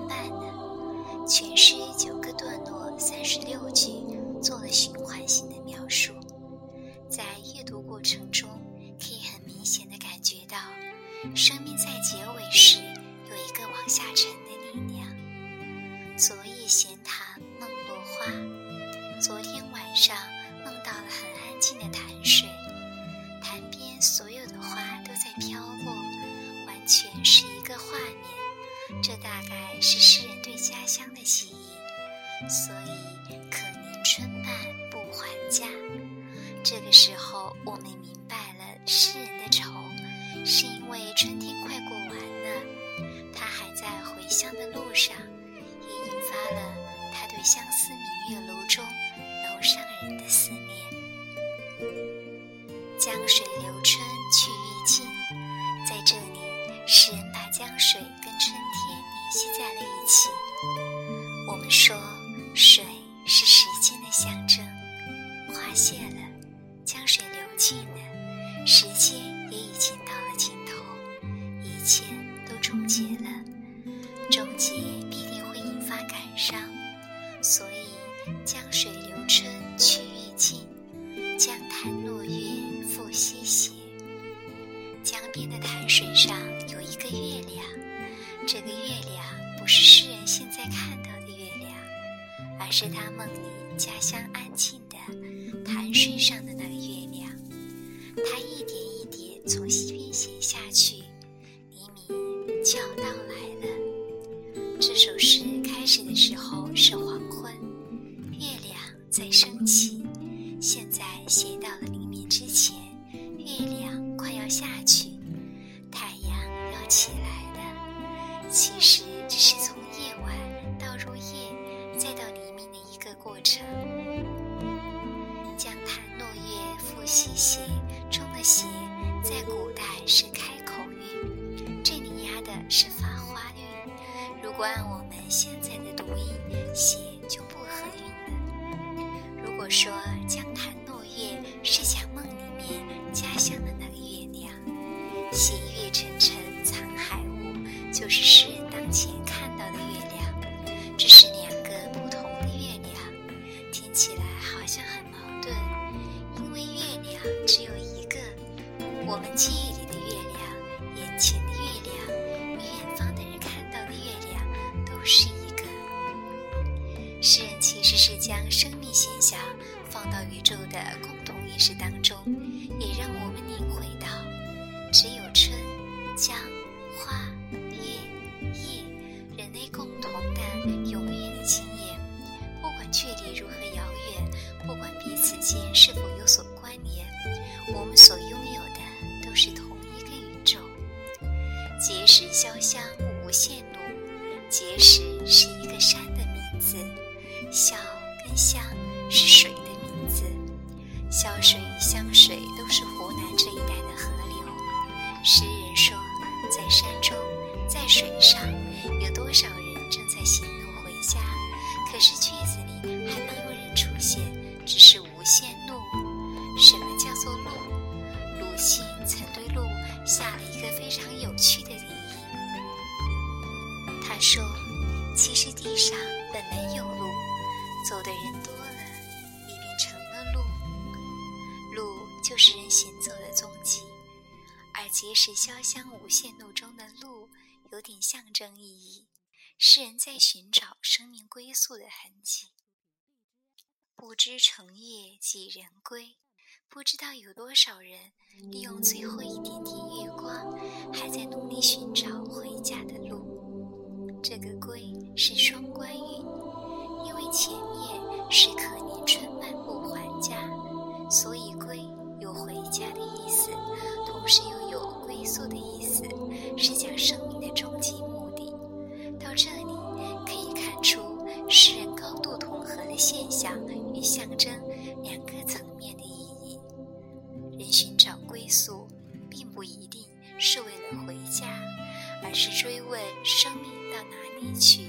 慢的全诗九个段落三十六句做了循环性的描述在阅读过程中可以很明显的感觉到生命在结尾时有一个往下沉的力量。这大概是诗人对家乡的记忆，所以可怜春半不还家。这个时候，我们明白了诗人的愁，是因为春天快过完了，他还在回乡的路上。也引发了他对相思明月楼中楼上人的思念。江水流春去欲尽，在这里，诗人水流尽了，时间也已经到了尽头，一切都终结了。终结必定会引发感伤，所以江水流春去欲尽，江潭落月复西斜。江边的潭水上有一个月亮，这个月亮不是诗人现在看到的月亮，而是他梦里家乡安静的潭水上的从西边斜下去，黎明就要到来了。这首诗开始的时候是黄昏，月亮在升起。现在写到了黎明之前，月亮快要下去，太阳要起来了。其实只是从夜晚到入夜，再到黎明的一个过程。江潭落月复西斜，不按我们现在的读音写，就不合韵了。如果说江潭落月是讲梦里面家乡的那个月亮，斜月沉沉藏海雾，就是诗人当前看到的月亮。这是两个不同的月亮，听起来好像很矛盾，因为月亮只有一个，我们记忆里诗人其实是将生命现象放到宇宙的共同意识当中，也让我们领会到，只有春、江、花、潇水、湘水都是湖南这一带的河流。诗人说，在山中，在水上，有多少人正在行路回家？可是句子里还没有人出现，只是无限路。什么叫做路？鲁迅曾对路下了一个非常有趣的定义。他说：“其实地上本没有路，走的人多结识潇湘无限路中的路，有点象征意义，诗人在寻找生命归宿的痕迹。不知成夜几人归，不知道有多少人利用最后一点点月光，还在努力寻找回家的路。”这个“归”是双关语，因为前面是可是讲生命的终极目的。到这里可以看出诗人高度统合的现象与象征两个层面的意义。人寻找归宿，并不一定是为了回家。而是追问生命到哪里去，